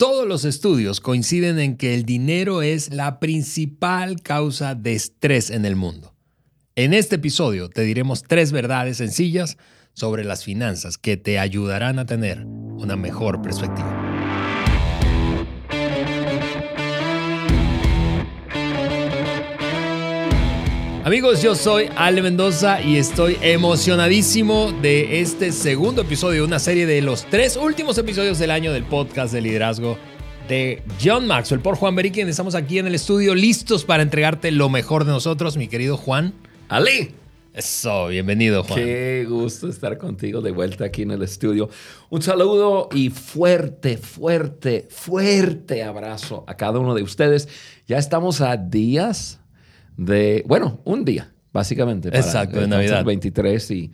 Todos los estudios coinciden en que el dinero es la principal causa de estrés en el mundo. En este episodio te diremos tres verdades sencillas sobre las finanzas que te ayudarán a tener una mejor perspectiva. Amigos, yo soy Ale Mendoza y estoy emocionadísimo de este segundo episodio de una serie de los tres últimos episodios del año del podcast de liderazgo de John Maxwell por Juan Beriken. Estamos aquí en el estudio listos para entregarte lo mejor de nosotros, mi querido Juan. Ale. Eso, bienvenido Juan. Qué gusto estar contigo de vuelta aquí en el estudio. Un saludo y fuerte, fuerte, fuerte abrazo a cada uno de ustedes. Ya estamos a días de, bueno, un día, básicamente. Exacto, de Navidad. 23 y...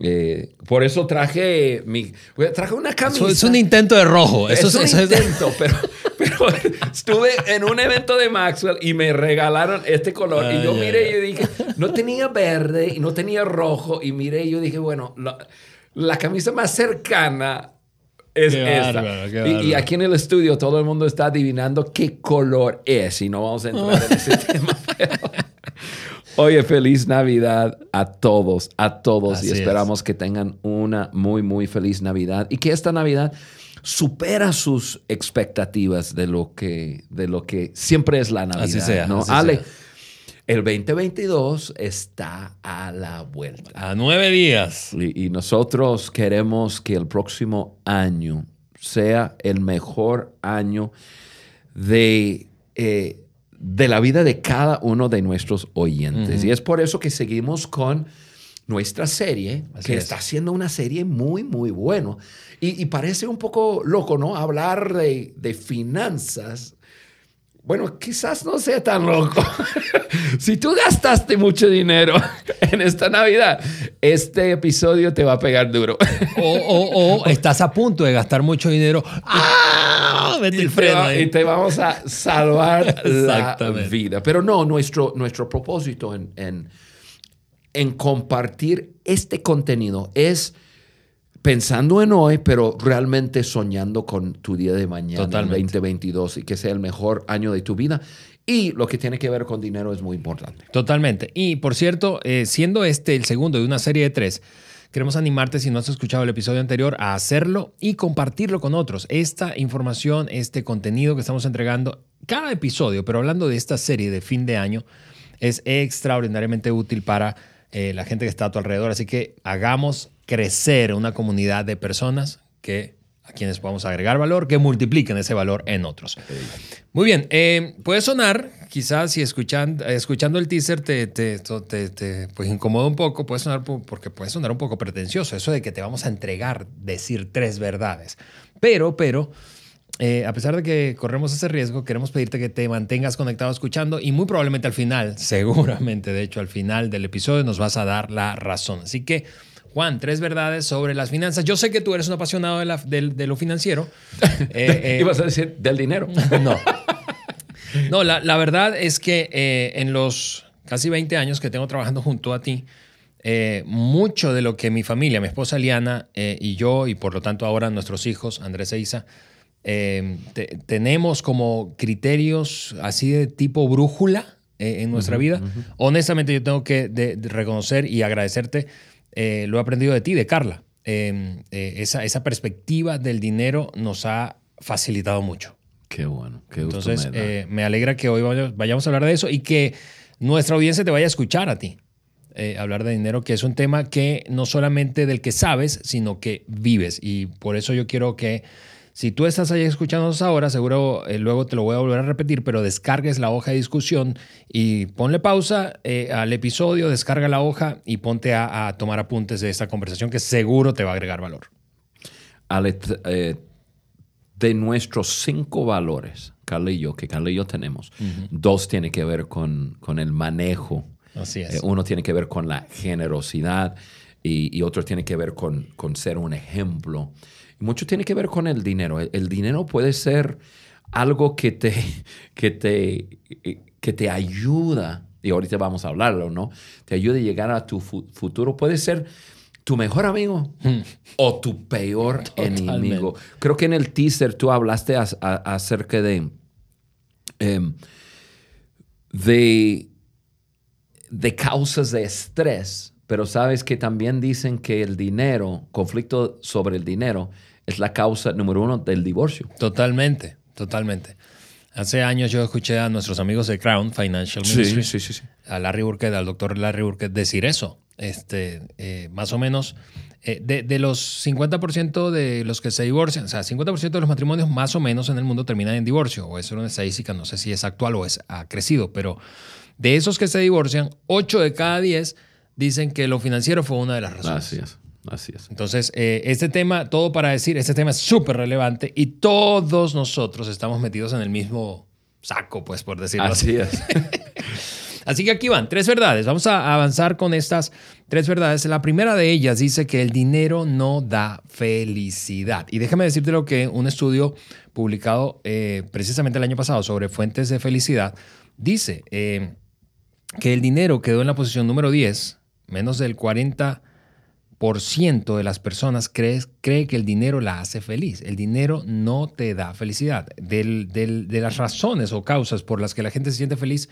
Eh, por eso traje mi traje una camisa. Es un intento de rojo. Eso es un intento, pero, pero, estuve en un evento de Maxwell y me regalaron este color. y yo miré y dije, no tenía verde y no tenía rojo. Y miré y yo dije, bueno, la, camisa más cercana es esta. y, y, aquí en el estudio todo el mundo está adivinando qué color es. Y no vamos a entrar en ese tema. Oye, feliz Navidad a todos, a todos. y esperamos que tengan una muy, muy feliz Navidad y que esta Navidad supera sus expectativas de lo que, de lo que siempre es la Navidad. Así sea. ¿no? Ale, el 2022 está a la vuelta. A nueve días. Y, nosotros queremos que el próximo año sea el mejor año de... Eh, de la vida de cada uno de nuestros oyentes. Y es por eso que seguimos con nuestra serie, que está siendo una serie muy, muy buena. Y, parece un poco loco, ¿no? Hablar de, de finanzas bueno, quizás no sea tan loco. si tú gastaste mucho dinero en esta Navidad, este episodio te va a pegar duro. o, estás a punto de gastar mucho dinero. ¡Ah! y, te, y, te vamos a salvar la vida. Pero no, nuestro, nuestro propósito en, en, en compartir este contenido es pensando en hoy, pero realmente soñando con tu día de mañana, Totalmente. 2022, y que sea el mejor año de tu vida. Y lo que tiene que ver con dinero es muy importante. Totalmente. Y por cierto, eh, siendo este el segundo de una serie de tres, queremos animarte, si no has escuchado el episodio anterior, a hacerlo y compartirlo con otros. Esta información, este contenido que estamos entregando, cada episodio, pero hablando de esta serie de fin de año, es extraordinariamente útil para eh, la gente que está a tu alrededor. Así que hagamos crecer una comunidad de personas que a quienes podamos agregar valor, que multipliquen ese valor en otros. Muy bien, eh, puede sonar, quizás si escuchan, escuchando el teaser te, te, te, pues incomoda un poco, puede sonar porque puede sonar un poco pretencioso, eso de que te vamos a entregar, decir tres verdades. Pero, pero, eh, a pesar de que corremos ese riesgo, queremos pedirte que te mantengas conectado escuchando y muy probablemente al final, seguramente de hecho al final del episodio nos vas a dar la razón. Así que Juan, tres verdades sobre las finanzas. Yo sé que tú eres un apasionado de, lo financiero. Eh, eh, ¿Ibas a decir del dinero? no. No, la, verdad es que eh, en los casi 20 años que tengo trabajando junto a ti, mucho de lo que mi familia, mi esposa Liana y yo, y por lo tanto ahora nuestros hijos, Andrés e Isa, tenemos como criterios así de tipo brújula en nuestra vida. Honestamente, yo tengo que reconocer y agradecerte eh, lo he aprendido de ti, de Carla. Em, eh, esa, esa perspectiva del dinero nos ha facilitado mucho. Qué bueno, qué gusto Entonces, me, eh, me, alegra que hoy vayamos a hablar de eso y que nuestra audiencia te vaya a escuchar a ti. hablar de dinero, que es un tema que no solamente del que sabes, sino que vives. Y por eso yo quiero que si tú estás ahí escuchándonos ahora, seguro eh, luego te lo voy a volver a repetir, pero descargues la hoja de discusión y ponle pausa eh, al episodio, descarga la hoja y ponte a, tomar apuntes de esta conversación que seguro te va a agregar valor. Eh, de nuestros cinco valores, Carla y yo, que Carla y yo tenemos, dos tienen que ver con, con el manejo. Así es. uno tiene que ver con la generosidad y, y otro tiene que ver con, con ser un ejemplo mucho tiene que ver con el dinero. El, dinero puede ser algo que te, que te, que te ayuda, y ahorita vamos a hablarlo, ¿no? Te ayuda a llegar a tu futuro. Puede ser ¿Tu mejor amigo o tu peor enemigo? Creo que en el teaser tú hablaste acerca de, em, de, de causas de estrés, pero sabes que también dicen que el dinero, conflicto sobre el dinero, es la causa número uno del divorcio. Totalmente, totalmente. Hace años yo escuché a nuestros amigos de Crown Financial Ministry, a Larry Burkett, al doctor Larry Burkett, decir eso. Este, eh, más o menos, eh, de, los 50% de los que se divorcian, o sea, 50% de los matrimonios más o menos en el mundo terminan en divorcio, o eso es una estadística, no sé si es actual o es, ha crecido, pero de esos que se divorcian, 8 de cada 10 dicen que lo financiero fue una de las razones. Así es. Así es. Entonces, eh, este tema, todo para decir, este tema es súper relevante y todos nosotros estamos metidos en el mismo saco, pues, por decirlo así. Así es. así que aquí van, tres verdades. Vamos a avanzar con estas tres verdades. La primera de ellas dice que el dinero no da felicidad. Y déjame decirte lo que un estudio publicado eh, precisamente el año pasado sobre fuentes de felicidad dice eh, que el dinero quedó en la posición número 10, menos del 40 por ciento de las personas cree, cree, que el dinero la hace feliz. El dinero no te da felicidad. de las razones o causas por las que la gente se siente feliz,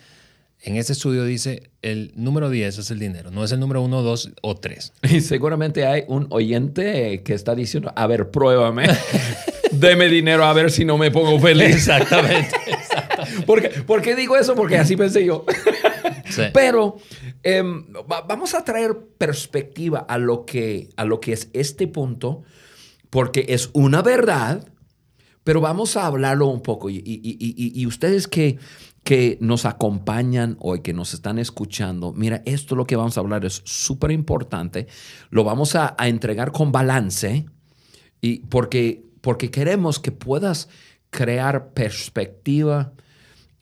en este estudio dice el número 10 es el dinero, no es el número 1, 2 o 3. Y seguramente hay un oyente que está diciendo, a ver, pruébame, deme dinero a ver si no me pongo feliz. Exactamente. ¿Por, qué, digo eso? Porque así pensé yo. Pero em, vamos a traer perspectiva a lo, que, a lo que es este punto, porque es una verdad, pero vamos a hablarlo un poco. Y, ustedes que, que nos acompañan hoy, que nos están escuchando, mira, esto lo que vamos a hablar es súper importante. Lo vamos a, entregar con balance, y porque, porque queremos que puedas crear perspectiva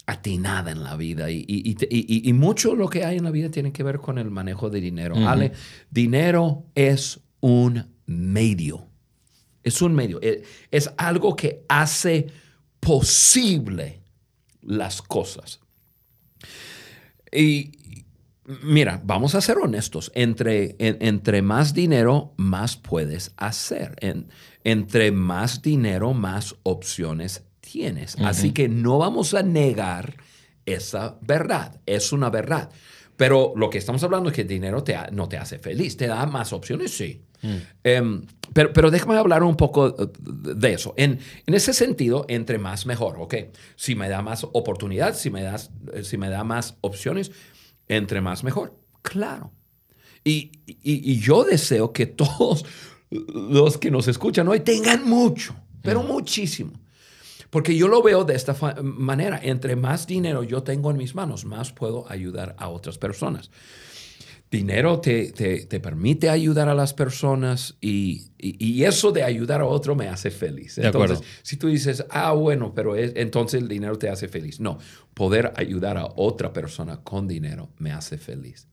atinada en la vida y, y, mucho lo que hay en la vida tiene que ver con el manejo de dinero. dinero es un medio. Es un medio. Es, es algo que hace posible las cosas. Y mira, vamos a ser honestos. Entre, entre más dinero, más puedes hacer. entre más dinero, más opciones tienes. Así que no vamos a negar esa verdad. Es una verdad. Pero lo que estamos hablando es que el dinero te no te hace feliz. ¿Te da más opciones? Sí. Mm. Em, pero, pero, déjame hablar un poco de eso. En, en, ese sentido, entre más mejor, ¿ok? Si me da más oportunidad, si me, das, si me da más opciones, entre más mejor. Claro. Y, y, y yo deseo que todos los que nos escuchan hoy tengan mucho, pero mm. muchísimo. Porque yo lo veo de esta manera. Entre más dinero yo tengo en mis manos, más puedo ayudar a otras personas. Dinero te, te, permite ayudar a las personas y, y, eso de ayudar a otro me hace feliz. Entonces, si tú dices, ah, bueno, pero entonces el dinero te hace feliz. No, poder ayudar a otra persona con dinero me hace feliz.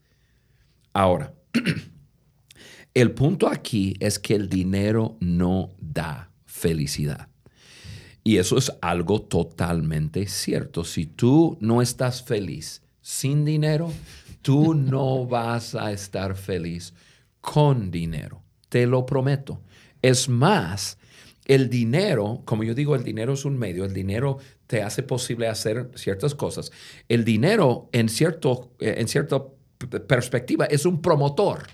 Ahora, el punto aquí es que el dinero no da felicidad. Y eso es algo totalmente cierto. Si tú no estás feliz sin dinero, tú no vas a estar feliz con dinero. Te lo prometo. Es más, el dinero, como yo digo, el dinero es un medio, el dinero te hace posible hacer ciertas cosas. El dinero, en, cierto, en cierta perspectiva, es un promotor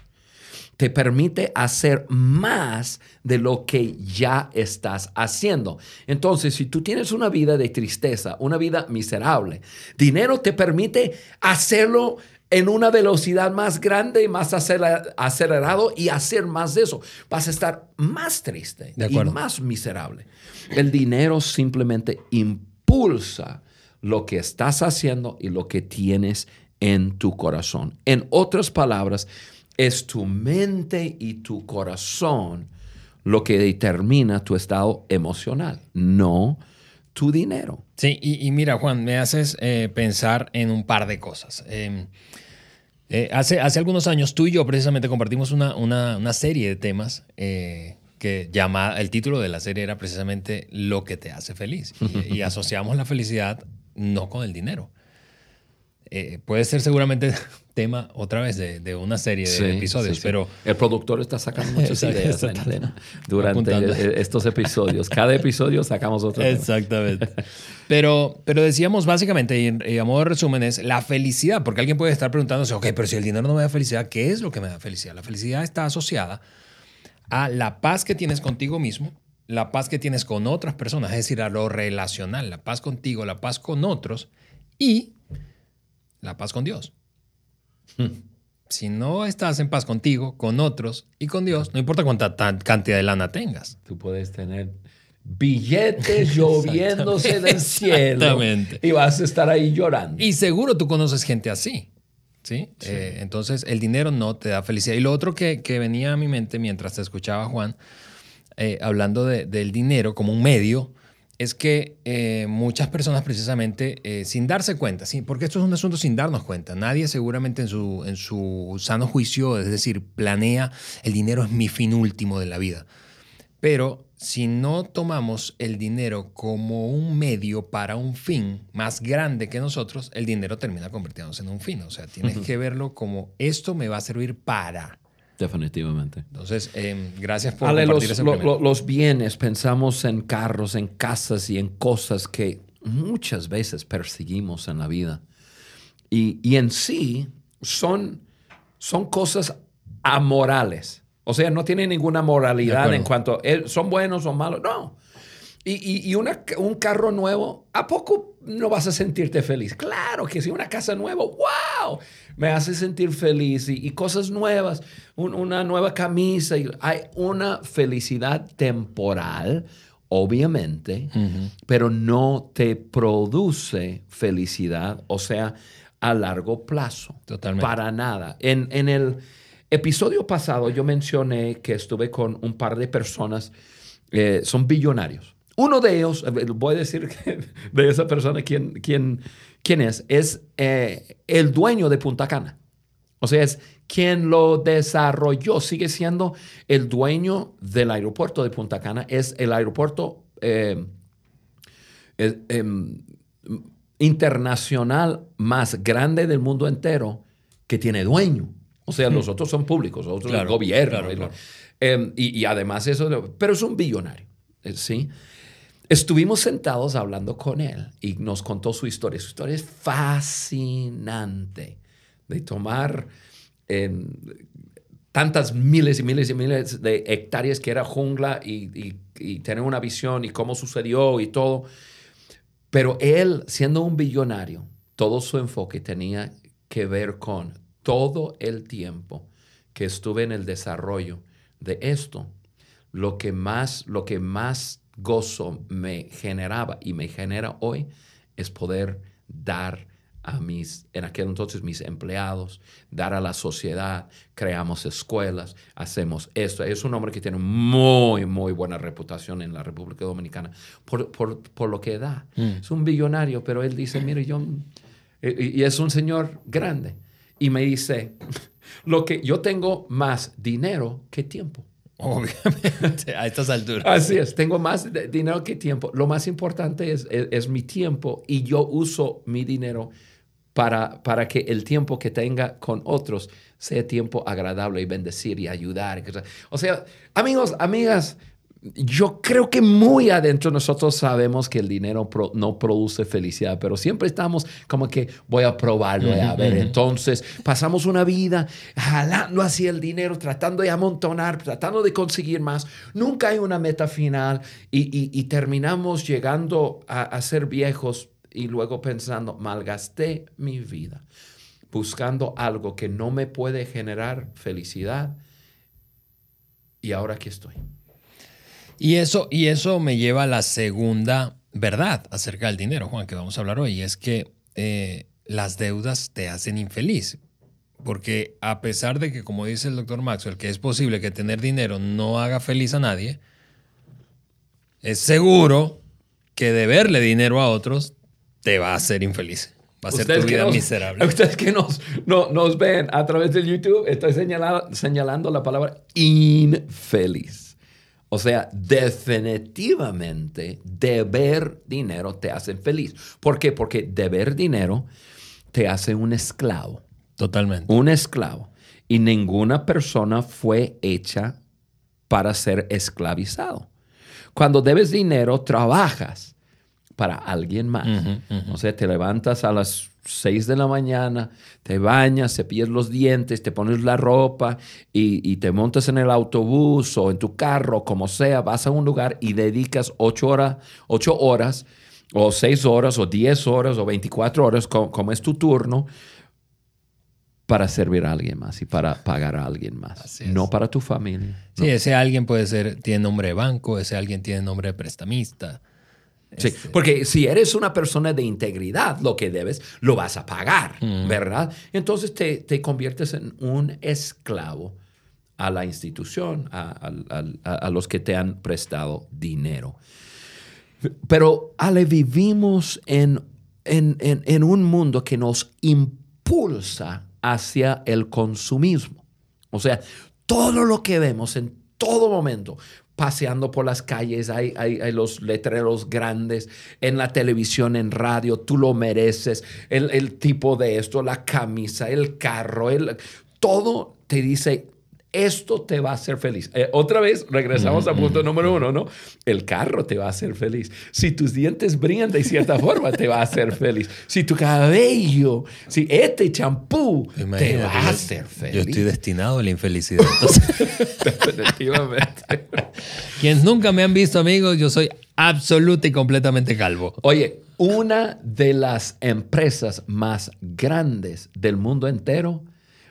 te permite hacer más de lo que ya estás haciendo. Entonces, si tú tienes una vida de tristeza, una vida miserable, dinero te permite hacerlo en una velocidad más grande, y más acelerado y hacer más de eso. Vas a estar más triste y más miserable. El dinero simplemente impulsa lo que estás haciendo y lo que tienes en tu corazón. En otras palabras, es tu mente y tu corazón lo que determina tu estado emocional, no tu dinero. Sí, y, mira, Juan, me haces eh, pensar en un par de cosas. Em, eh, hace, hace algunos años tú y yo precisamente compartimos una, una, serie de temas eh, que llama, el título de la serie era precisamente Lo que te hace feliz. y asociamos la felicidad no con el dinero. Eh, puede ser seguramente tema otra vez de, una serie de episodios, pero... El productor está sacando muchas ideas durante estos episodios. Cada episodio sacamos otro Exactamente. pero, pero decíamos básicamente, y, a modo de resumen, es la felicidad, porque alguien puede estar preguntándose, ok, pero si el dinero no me da felicidad, ¿qué es lo que me da felicidad? La felicidad está asociada a la paz que tienes contigo mismo, la paz que tienes con otras personas, es decir, a lo relacional, la paz contigo, la paz con otros y la paz con Dios. Hmm. Si no estás en paz contigo, con otros y con Dios, no importa cuánta cantidad de lana tengas. Tú puedes tener billetes lloviéndose del cielo y vas a estar ahí llorando. Y seguro tú conoces gente así. ¿sí? Eh, entonces, el dinero no te da felicidad. Y lo otro que, venía a mi mente mientras te escuchaba, Juan, eh, hablando del dinero como un medio, es que eh, muchas personas precisamente eh, sin darse cuenta, ¿sí? porque esto es un asunto sin darnos cuenta, nadie seguramente en su, en su sano juicio, es decir, planea el dinero es mi fin último de la vida. Pero si no tomamos el dinero como un medio para un fin más grande que nosotros, el dinero termina convirtiéndose en un fin. O sea, tienes que verlo como esto me va a servir para. Definitivamente. Entonces, em, gracias por compartir los, los bienes, pensamos en carros, en casas y en cosas que muchas veces perseguimos en la vida. Y, y en sí son, son cosas amorales. O sea, no tienen ninguna moralidad en cuanto a, son buenos o malos. No. Y, y, un carro nuevo, ¿a poco no vas a sentirte feliz? Claro que sí, una casa nueva, wow, me hace sentir feliz y, cosas nuevas, una nueva camisa. Y hay una felicidad temporal, obviamente, pero no te produce felicidad, o sea, a largo plazo. Totalmente. Para nada. En, en el episodio pasado yo mencioné que estuve con un par de personas, eh, son billonarios uno de ellos, eh, voy a decir de esa persona quién, quién, quién es, es eh, el dueño de Punta Cana. O sea, es quien lo desarrolló, sigue siendo el dueño del aeropuerto de Punta Cana, es el aeropuerto eh, em, internacional más grande del mundo entero que tiene dueño. O sea, los otros son públicos, los otros son gobierno. Em, y, y, además eso, pero es un billonario, ¿sí? Estuvimos sentados hablando con él y nos contó su historia. Su historia es fascinante de tomar tantas miles y miles y miles de hectáreas que era jungla y, y tener una visión y cómo sucedió y todo. Pero él, siendo un billonario, todo su enfoque tenía que ver con todo el tiempo que estuve en el desarrollo de esto. Lo que más, lo que más gozo me generaba y me genera hoy es poder dar a mis, en aquel entonces mis empleados, dar a la sociedad, creamos escuelas, hacemos esto. Es un hombre que tiene muy, muy buena reputación en la República Dominicana por, por, lo que da. Mm. Es un billonario, pero él dice, mire, yo, y, y es un señor grande, y me dice, lo que yo tengo más dinero que tiempo. Obviamente, a estas alturas. Así es, tengo más dinero que tiempo. Lo más importante es, es, mi tiempo y yo uso mi dinero para, para que el tiempo que tenga con otros sea tiempo agradable y bendecir y ayudar. O sea, amigos, amigas, yo creo que muy adentro nosotros sabemos que el dinero no produce felicidad, pero siempre estamos como que voy a probarlo, a ver. Entonces pasamos una vida jalando hacia el dinero, tratando de amontonar, tratando de conseguir más. Nunca hay una meta final y, terminamos llegando a, ser viejos y luego pensando, malgasté mi vida buscando algo que no me puede generar felicidad y ahora aquí estoy. Y eso, y eso me lleva a la segunda verdad acerca del dinero, Juan, que vamos a hablar hoy, y es que eh, las deudas te hacen infeliz. Porque a pesar de que, como dice el doctor Maxwell, que es posible que tener dinero no haga feliz a nadie, es seguro que deberle dinero a otros te va a hacer infeliz. Va a ser tu vida miserable. Ustedes que nos, no, nos ven a través del YouTube, estoy señalando, señalando la palabra infeliz. O sea, definitivamente deber dinero te hace feliz. ¿Por qué? Porque deber dinero te hace un esclavo. Totalmente. Un esclavo. Y ninguna persona fue hecha para ser esclavizado. Cuando debes dinero, trabajas para alguien más. O sea, te levantas a las 6 de la mañana, te bañas, cepillas los dientes, te pones la ropa y, te montas en el autobús o en tu carro, como sea, vas a un lugar y dedicas 8 horas, ocho horas o 6 horas o 10 horas o 24 horas, como, es tu turno, para servir a alguien más y para pagar a alguien más, no para tu familia. Sí, ese alguien puede ser, tiene nombre de banco, ese alguien tiene nombre de prestamista. Sí, este. porque si eres una persona de integridad, lo que debes, lo vas a pagar, ¿verdad? Entonces te, te, conviertes en un esclavo a la institución, a, a, los que te han prestado dinero. Pero Ale, vivimos en, en, en, en un mundo que nos impulsa hacia el consumismo. O sea, todo lo que vemos en todo momento, paseando por las calles, hay, hay, los letreros grandes en la televisión, en radio, tú lo mereces, el, el tipo de esto, la camisa, el carro, el, todo te dice, esto te va a hacer feliz. Eh, otra vez, regresamos al punto número uno, ¿no? El carro te va a hacer feliz. Si tus dientes brillan de cierta forma, te va a hacer feliz. Si tu cabello, si este champú te va a hacer feliz. Yo estoy destinado a la infelicidad. Definitivamente. Quienes nunca me han visto, amigos, yo soy absoluta y completamente calvo. Oye, una de las empresas más grandes del mundo entero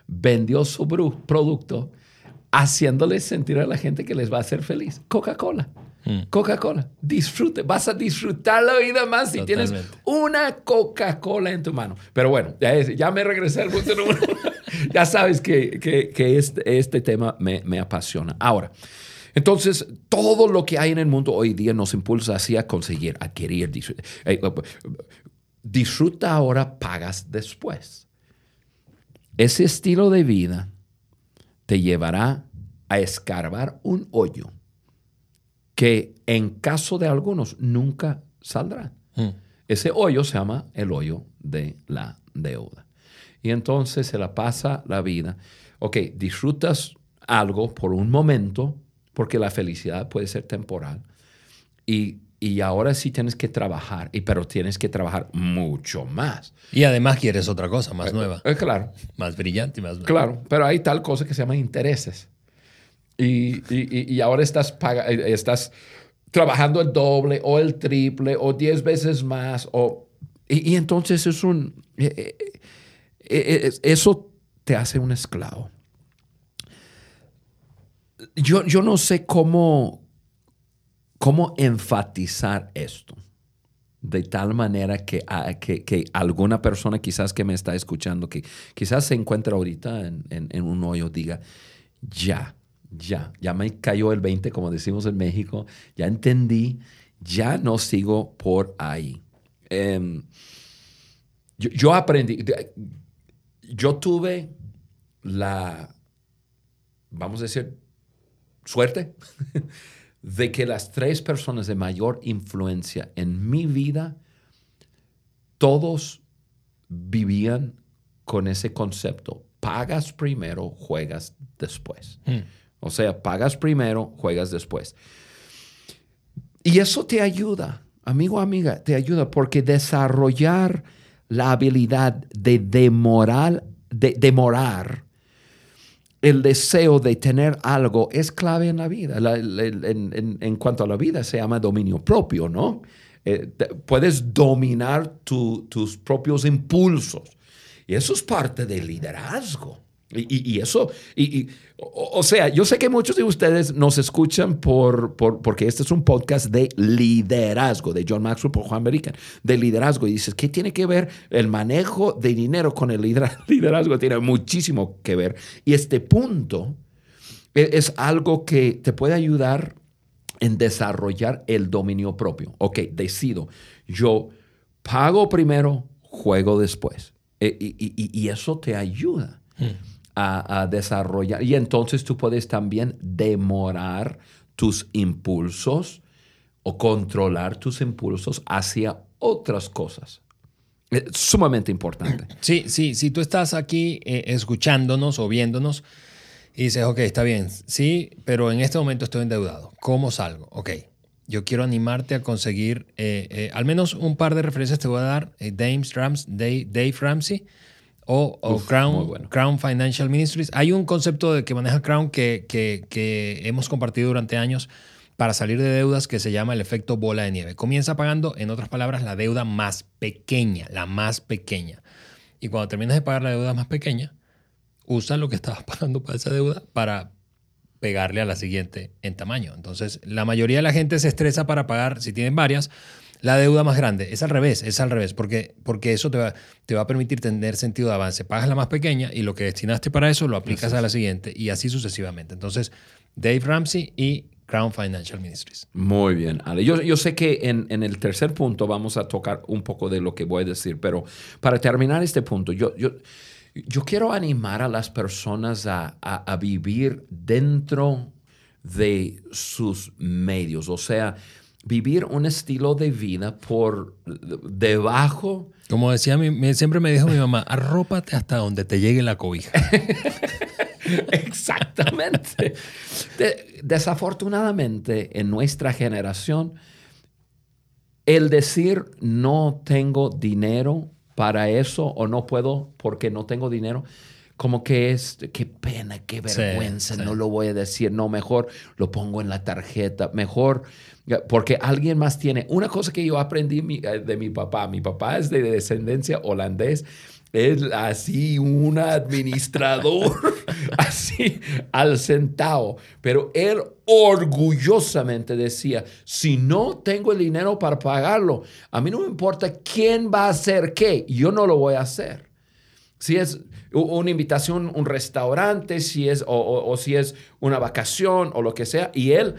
vendió su producto haciéndoles sentir a la gente que les va a hacer feliz. Coca-Cola. Hmm. Coca-Cola. Disfrute. Vas a disfrutar la vida más si tienes una Coca-Cola en tu mano. Pero bueno, ya, me regresé al punto número ya sabes que, que, este, este, tema me, me, apasiona. Ahora, entonces, todo lo que hay en el mundo hoy día nos impulsa hacia conseguir, adquirir, eh, disfruta ahora, pagas después. Ese estilo de vida te llevará a escarbar un hoyo que en caso de algunos nunca saldrá. Hmm. Ese hoyo se llama el hoyo de la deuda. Y entonces se la pasa la vida. Ok, disfrutas algo por un momento, porque la felicidad puede ser temporal. Y, ahora sí tienes que trabajar, y, pero tienes que trabajar mucho más. Y además quieres otra cosa más eh, nueva. Eh, claro. Más brillante y más nueva. Claro, pero hay tal cosa que se llama intereses. Y, ahora estás, paga, eh, estás trabajando el doble o el triple o diez veces más. O, y, entonces es un... Eh, eso te hace un esclavo. Yo, yo no sé cómo, cómo enfatizar esto de tal manera que, ah, que, que, alguna persona quizás que me está escuchando, que quizás se encuentra ahorita en, en un hoyo, diga, ya, ya, ya me cayó el 20, como decimos en México, ya entendí, ya no sigo por ahí. Em, yo, aprendí, yo tuve la, vamos a decir, suerte de que las tres personas de mayor influencia en mi vida, todos vivían con ese concepto. Pagas primero, juegas después. Hmm. O sea, pagas primero, juegas después. Y eso te ayuda, amigo, amiga, te ayuda porque desarrollar la habilidad de demorar, de demorar el deseo de tener algo es clave en la vida. en, cuanto a la vida, se llama dominio propio, ¿no? Eh, puedes dominar tus propios impulsos. Y eso es parte del liderazgo. Y, eso, y, o, sea, yo sé que muchos de ustedes nos escuchan por, porque este es un podcast de liderazgo, de John Maxwell por Juan American, de liderazgo. Y dices, ¿qué tiene que ver el manejo de dinero con el liderazgo? Tiene muchísimo que ver. Y este punto es, es algo que te puede ayudar en desarrollar el dominio propio. Ok, decido, yo pago primero, juego después. E, y, eso te ayuda. Hmm a, desarrollar. Y entonces tú puedes también demorar tus impulsos o controlar tus impulsos hacia otras cosas. Es sumamente importante. Sí, sí, si tú estás aquí eh, escuchándonos o viéndonos y dices, ok, está bien, sí, pero en este momento estoy endeudado. ¿Cómo salgo? Ok, yo quiero animarte a conseguir eh, eh, al menos un par de referencias te voy a dar. Dave, Dave, Ramsey o, Crown, Crown, Financial Ministries. Hay un concepto de que maneja Crown que, que, que hemos compartido durante años para salir de deudas que se llama el efecto bola de nieve. Comienza pagando, en otras palabras, la deuda más pequeña, la más pequeña. Y cuando terminas de pagar la deuda más pequeña, usa lo que estabas pagando para esa deuda para pegarle a la siguiente en tamaño. Entonces, la mayoría de la gente se estresa para pagar, si tienen varias, la deuda más grande. Es al revés, es al revés, porque, porque eso te va, te va a permitir tener sentido de avance. Pagas la más pequeña y lo que destinaste para eso lo aplicas a la siguiente y así sucesivamente. Entonces, Dave Ramsey y Crown Financial Ministries. Muy bien, Ale. Yo, yo sé que en, en, el tercer punto vamos a tocar un poco de lo que voy a decir, pero para terminar este punto, yo, yo, yo quiero animar a las personas a, a, a vivir dentro de sus medios, o sea, vivir un estilo de vida por debajo. Como decía, siempre me dijo mi mamá, arrópate hasta donde te llegue la cobija. Exactamente. desafortunadamente, en nuestra generación, el decir no tengo dinero para eso o no puedo porque no tengo dinero, como que es, qué vergüenza, no lo voy a decir, no, mejor lo pongo en la tarjeta, mejor, porque alguien más tiene. Una cosa que yo aprendí de mi papá, mi papá es de descendencia holandés es así un administrador, así al centavo. Pero él orgullosamente decía, si no tengo el dinero para pagarlo, a mí no me importa quién va a hacer qué, yo no lo voy a hacer. Si es una invitación, un restaurante, si es, o, si es una vacación o lo que sea, y él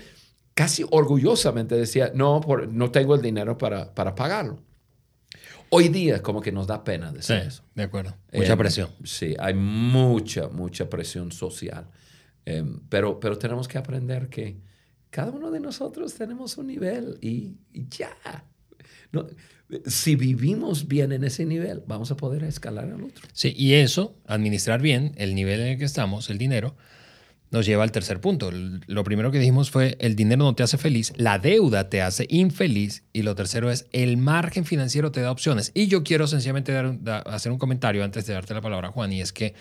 casi orgullosamente decía, no, no tengo el dinero para, para pagarlo. Hoy día como que nos da pena decir eso. De acuerdo. Mucha eh, presión. Sí, hay mucha, mucha presión social. Eh, pero, pero tenemos que aprender que cada uno de nosotros tenemos un nivel y, ya. Si vivimos bien en ese nivel, vamos a poder escalar al otro. Sí, y eso, administrar bien el nivel en el que estamos, el dinero, nos lleva al tercer punto. Lo primero que dijimos fue el dinero no te hace feliz, la deuda te hace infeliz y lo tercero es el margen financiero te da opciones. Y yo quiero sencillamente hacer un comentario antes de darte la palabra, Juan, y es que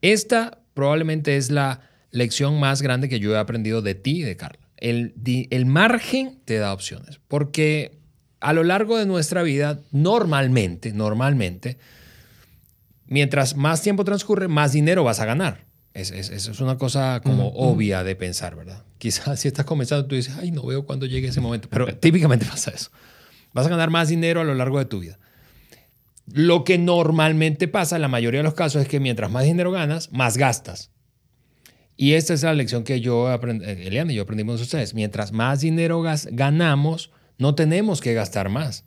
esta probablemente es la lección más grande que yo he aprendido de ti y de Carla. El, el margen te da opciones, porque a lo largo de nuestra vida, normalmente, normalmente, mientras más tiempo transcurre, más dinero vas a ganar. Eso es, una cosa como obvia de pensar, ¿verdad? Quizás si estás comenzando, tú dices, ay, no veo cuándo llegue ese momento. Pero típicamente pasa eso. Vas a ganar más dinero a lo largo de tu vida. Lo que normalmente pasa en la mayoría de los casos es que mientras más dinero ganas, más gastas. Y esta es la lección que yo aprendí, eh, Eliana y yo aprendimos de ustedes. Mientras más dinero ganamos, no tenemos que gastar más.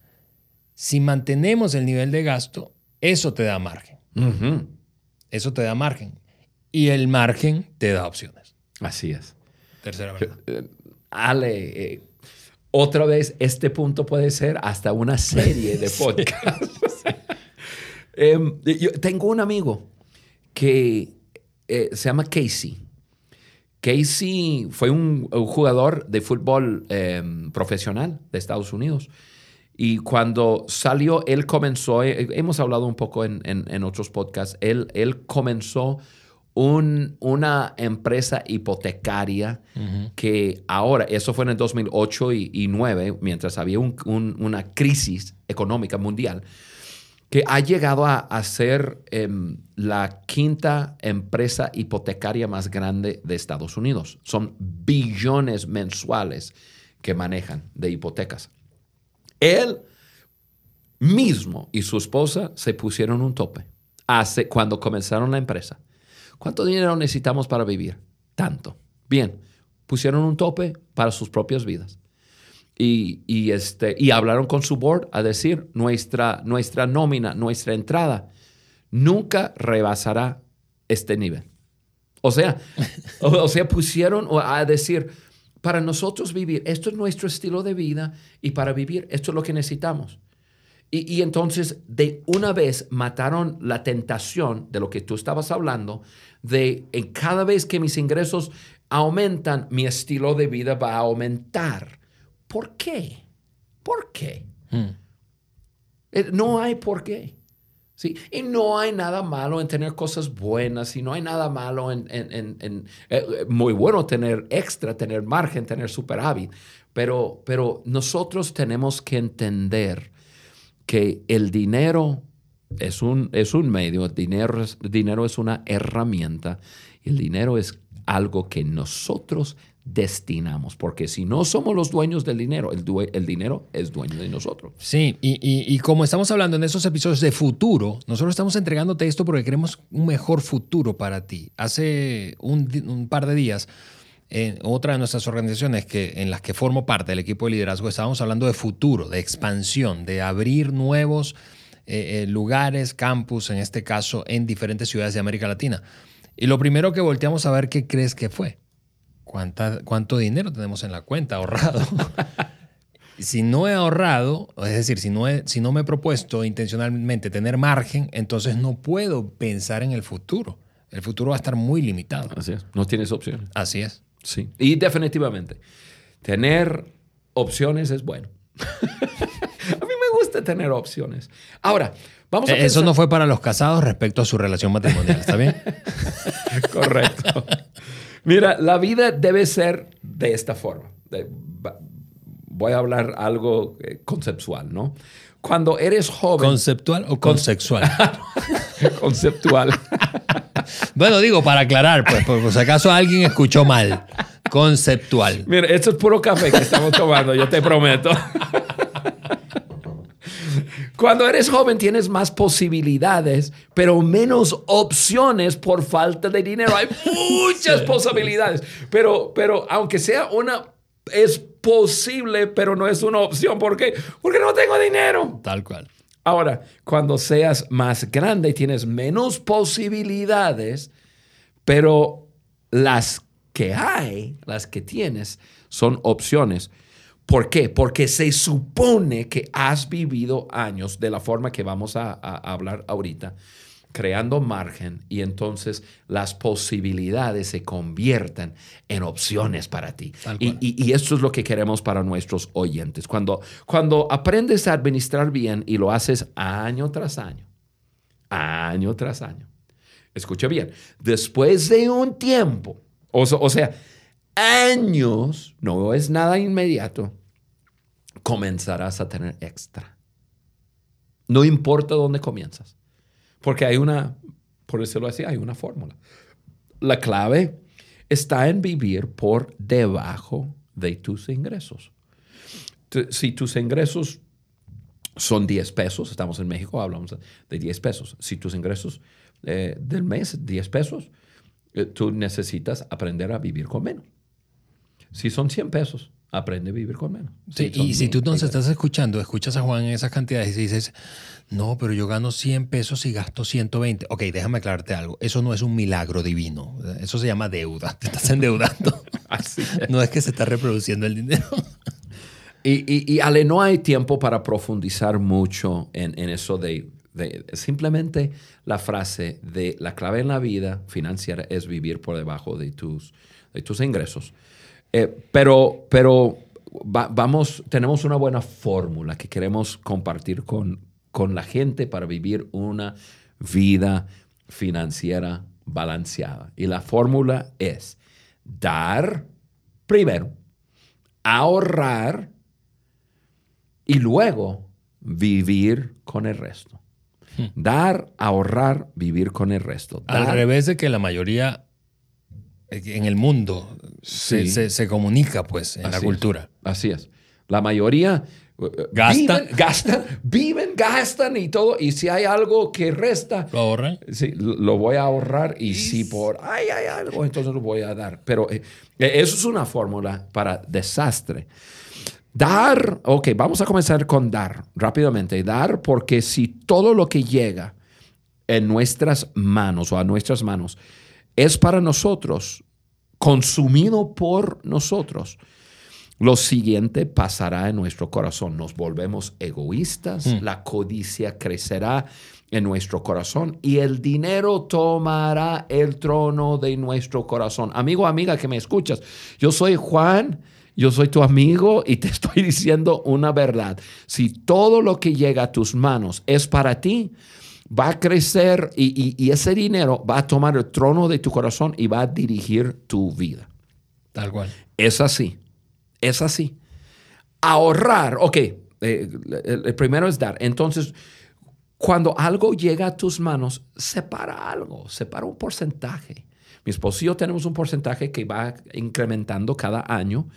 Si mantenemos el nivel de gasto, eso te da margen. Eso te da margen y el margen te da opciones. Así es. Tercera verdad. Eh, Ale, eh, otra vez, este punto puede ser hasta una serie de podcasts. Em, yo tengo un amigo que eh, se llama Casey. Casey fue un, jugador de fútbol em, profesional de Estados Unidos. Y cuando salió, él comenzó, hemos hablado un poco en, en, otros podcasts, él, él comenzó una empresa hipotecaria que ahora, eso fue en el 2008 y, 2009, mientras había una crisis económica mundial, que ha llegado a, ser em, la quinta empresa hipotecaria más grande de Estados Unidos. Son billones mensuales que manejan de hipotecas. Él mismo y su esposa se pusieron un tope hace, cuando comenzaron la empresa ¿Cuánto dinero necesitamos para vivir? Tanto. Bien, pusieron un tope para sus propias vidas. Y, este, y hablaron con su board a decir, nuestra, nuestra nómina, nuestra entrada, nunca rebasará este nivel. O sea, o, sea, pusieron a decir, para nosotros vivir, esto es nuestro estilo de vida y para vivir, esto es lo que necesitamos. Y, y, entonces de una vez mataron la tentación de lo que tú estabas hablando, de en cada vez que mis ingresos aumentan, mi estilo de vida va a aumentar. ¿Por qué? ¿Por qué? Hmm. Eh, no hay por qué. ¿sí? Y no hay nada malo en tener cosas buenas y no hay nada malo en, en, en, eh, muy bueno tener extra, tener margen, tener superávit. Pero, pero nosotros tenemos que entender que el dinero es un, es un medio, el dinero, dinero es una herramienta, el dinero es algo que nosotros destinamos, porque si no somos los dueños del dinero, el, el dinero es dueño de nosotros. Sí, y, y, como estamos hablando en esos episodios de futuro, nosotros estamos entregándote esto porque queremos un mejor futuro para ti. Hace un, un par de días, en otra de nuestras organizaciones que, en las que formo parte del equipo de liderazgo, estábamos hablando de futuro, de expansión, de abrir nuevos eh, eh, lugares, campus, en este caso, en diferentes ciudades de América Latina. Y lo primero que volteamos a ver, ¿qué crees que fue? ¿Cuánto dinero tenemos en la cuenta ahorrado? si no he ahorrado, es decir, si no, si no me he propuesto intencionalmente tener margen, entonces no puedo pensar en el futuro. El futuro va a estar muy limitado. Así es. No tienes opciones. Así es. Sí. Y definitivamente, tener opciones es bueno. a mí me gusta tener opciones. Ahora, vamos a... Eh, eso no fue para los casados respecto a su relación matrimonial, ¿está bien? Correcto. Mira, la vida debe ser de esta forma. Voy a hablar algo eh, conceptual, ¿no? Cuando eres joven. ¿Conceptual o consexual? conceptual. bueno, digo, para aclarar, pues, por si acaso alguien escuchó mal. Conceptual. Mira, esto es puro café que estamos tomando, yo te prometo. Cuando eres joven tienes más posibilidades, pero menos opciones por falta de dinero. Hay muchas posibilidades, pero, pero aunque sea una, es posible, pero no es una opción. ¿Por qué? Porque no tengo dinero. Tal cual. Ahora, cuando seas más grande tienes menos posibilidades, pero las que hay, las que tienes, son opciones. ¿Por qué? Porque se supone que has vivido años de la forma que vamos a, hablar ahorita, creando margen y entonces las posibilidades se convierten en opciones para ti. Y, y, eso es lo que queremos para nuestros oyentes. Cuando, cuando aprendes a administrar bien y lo haces año tras año, año tras año, escucha bien, después de un tiempo, o, o sea, años, no es nada inmediato, comenzarás a tener extra. No importa dónde comienzas, porque hay una, por decirlo así, hay una fórmula. La clave está en vivir por debajo de tus ingresos. Si tus ingresos son 10 pesos, estamos en México, hablamos de 10 pesos. Si tus ingresos eh, del mes, 10 pesos, eh, tú necesitas aprender a vivir con menos. Si son 100 pesos, aprende a vivir con menos. Sí, y si tú nos estás escuchando, escuchas a Juan en esas cantidades y dices, no, pero yo gano 100 pesos y gasto 120. Ok, déjame aclararte algo. Eso no es un milagro divino. Eso se llama deuda. Te estás endeudando. Así No es que se está reproduciendo el dinero. y, y, Ale, no hay tiempo para profundizar mucho en, en eso de, de, simplemente la frase de la clave en la vida financiera es vivir por debajo de tus, de tus ingresos. Eh, pero pero vamos, tenemos una buena fórmula que queremos compartir con, con la gente para vivir una vida financiera balanceada. Y la fórmula es dar primero, ahorrar y luego vivir con el resto. Hmm. Dar, ahorrar, vivir con el resto. Al revés de que la mayoría en el mundo se, comunica, pues, en la cultura. así es. La mayoría uh, gastan, viven, gastan, viven, gastan y todo. Y si hay algo que resta, lo ahorran. Sí, lo voy a ahorrar. Y si por ahí hay algo, entonces lo voy a dar. Pero eh, eh, eso es una fórmula para desastre. Dar, ok, vamos a comenzar con dar rápidamente. Dar porque si todo lo que llega en nuestras manos o a nuestras manos es para nosotros, consumido por nosotros. lo siguiente pasará en nuestro corazón. Nos volvemos egoístas, Mm. la codicia crecerá en nuestro corazón y el dinero tomará el trono de nuestro corazón. Amigo, amiga que me escuchas, yo soy Juan, yo soy tu amigo y te estoy diciendo una verdad. Si todo lo que llega a tus manos es para ti, va a crecer y, y- y ese dinero va a tomar el trono de tu corazón y va a dirigir tu vida. Tal cual. Es así. Es así. Ahorrar, ok, eh, el, el primero es dar. Entonces, cuando algo llega a tus manos, separa algo, separa un porcentaje. Mi esposo y yo tenemos un porcentaje que va incrementando cada año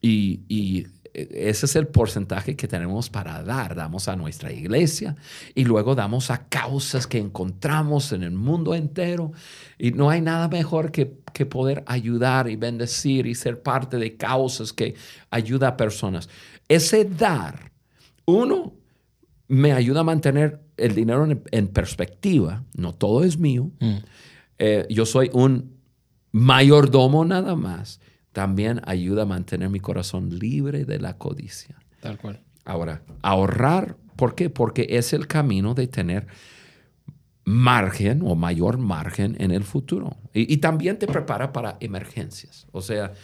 y, y ese es el porcentaje que tenemos para dar. Damos a nuestra iglesia y luego damos a causas que encontramos en el mundo entero. Y no hay nada mejor que, que poder ayudar y bendecir y ser parte de causas que ayuda a personas. Ese dar, uno, me ayuda a mantener el dinero en, en perspectiva. No todo es mío. Mm. Eh, yo soy un mayordomo nada más. También ayuda a mantener mi corazón libre de la codicia. Tal cual. Ahora, ahorrar, ¿por qué? Porque es el camino de tener margen o mayor margen en el futuro. Y, y también te prepara para emergencias. O sea,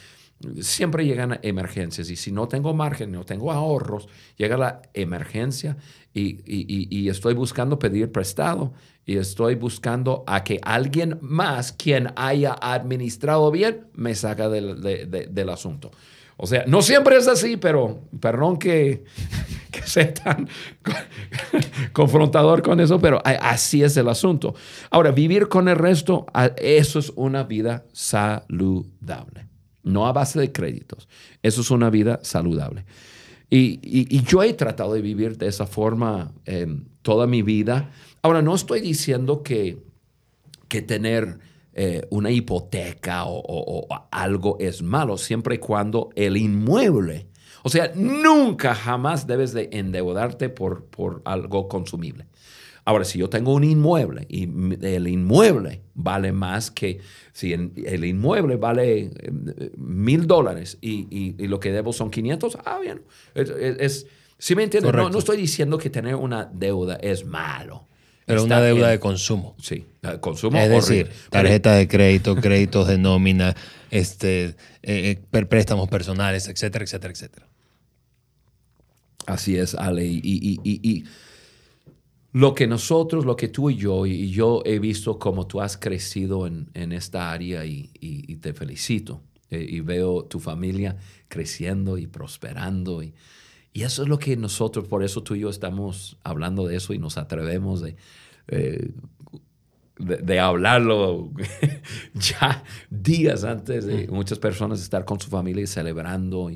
siempre llegan emergencias y si no tengo margen, no tengo ahorros, llega la emergencia y, y- y- y estoy buscando pedir prestado y estoy buscando a que alguien más, quien haya administrado bien, me saca del, de- de- del asunto. O sea, no siempre es así, pero perdón que, que sea tan confrontador con eso, pero así es el asunto. Ahora, vivir con el resto, eso es una vida saludable. No a base de créditos. Eso es una vida saludable. Y, y- y yo he tratado de vivir de esa forma eh, toda mi vida. Ahora, no estoy diciendo que, que tener eh, una hipoteca o, o- o algo es malo, siempre y cuando el inmueble, o sea, nunca jamás debes de endeudarte por, por algo consumible. Ahora, si yo tengo un inmueble y el inmueble vale más que si el inmueble vale eh, mil dólares y, y- y lo que debo son 500, ah, bien. Es, es- es- ¿sí me entiendes? No, no estoy diciendo que tener una deuda es malo. Pero una deuda de consumo. Sí, consumo Es decir, horrible. Tarjeta de crédito, créditos de nómina, este, eh, eh, préstamos personales, etcétera, etcétera, etcétera. Así es, Ale. Y, y- y- y lo que nosotros, lo que tú y yo, y yo he visto cómo tú has crecido en, en esta área y, te felicito. Eh, y veo tu familia creciendo y prosperando. Y, y eso es lo que nosotros, por eso tú y yo estamos hablando de eso y nos atrevemos de... eh, de, de hablarlo ya días antes de muchas personas estar con su familia y celebrando y,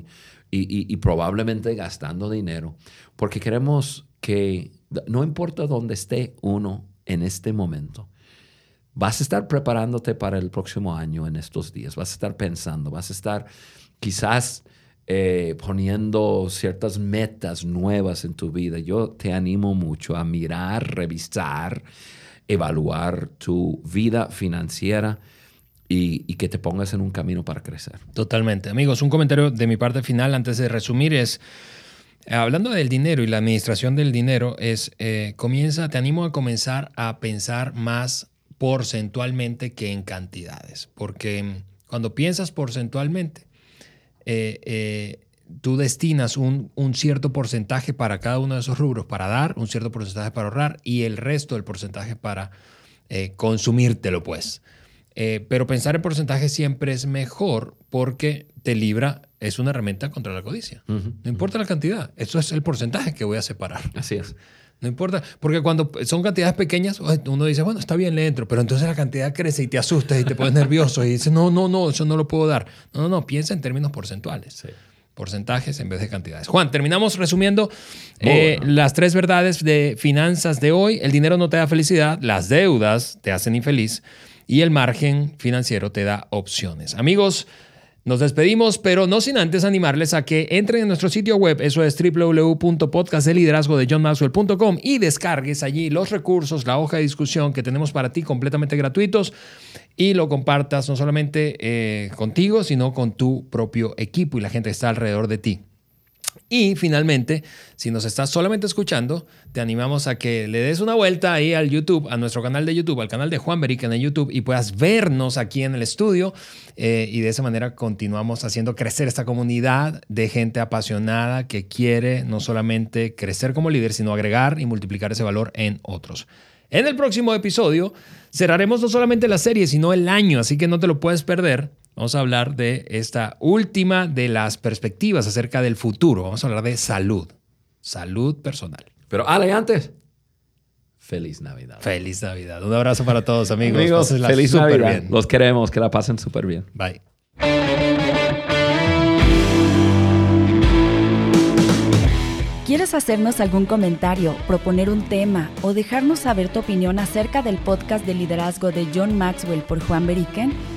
y- y- y probablemente gastando dinero, porque queremos que no importa dónde esté uno en este momento, vas a estar preparándote para el próximo año en estos días, vas a estar pensando, vas a estar quizás eh, poniendo ciertas metas nuevas en tu vida. Yo te animo mucho a mirar, revisar, evaluar tu vida financiera y, que te pongas en un camino para crecer. Totalmente. Amigos, un comentario de mi parte final antes de resumir es, hablando del dinero y la administración del dinero, es, eh, comienza, te animo a comenzar a pensar más porcentualmente que en cantidades, porque cuando piensas porcentualmente, eh, eh, tú destinas un, un cierto porcentaje para cada uno de esos rubros para dar, un cierto porcentaje para ahorrar y el resto del porcentaje para eh, consumírtelo, pues. Eh, pero pensar en porcentaje siempre es mejor porque te libra, es una herramienta contra la codicia. No importa la cantidad, eso es el porcentaje que voy a separar. Así es. No importa, porque cuando son cantidades pequeñas, uno dice, bueno, está bien, le entro, pero entonces la cantidad crece y te asustas y te pones nervioso y dices, no, no, no, eso no lo puedo dar. No, no, no, piensa en términos porcentuales. Sí. Porcentajes en vez de cantidades. Juan, terminamos resumiendo eh, bueno. las tres verdades de finanzas de hoy. El dinero no te da felicidad, las deudas te hacen infeliz y el margen financiero te da opciones. Amigos, nos despedimos, pero no sin antes animarles a que entren en nuestro sitio web, eso es www.podcastdeliderazgo de johnmaxwell.com y descargues allí los recursos, la hoja de discusión que tenemos para ti completamente gratuitos y lo compartas no solamente eh, contigo, sino con tu propio equipo y la gente que está alrededor de ti. Y finalmente, si nos estás solamente escuchando, te animamos a que le des una vuelta ahí al YouTube, a nuestro canal de YouTube, al canal de Juan Berica en YouTube y puedas vernos aquí en el estudio. Eh, y de esa manera continuamos haciendo crecer esta comunidad de gente apasionada que quiere no solamente crecer como líder, sino agregar y multiplicar ese valor en otros. En el próximo episodio cerraremos no solamente la serie, sino el año, así que no te lo puedes perder. Vamos a hablar de esta última de las perspectivas acerca del futuro. Vamos a hablar de salud, salud personal. Pero Ale, antes, feliz Navidad. Feliz Navidad. Un abrazo para todos, amigos. amigos feliz super Navidad. Bien. Los queremos, que la pasen súper bien. Bye. ¿Quieres hacernos algún comentario, proponer un tema o dejarnos saber tu opinión acerca del podcast de liderazgo de John Maxwell por Juan Beriken?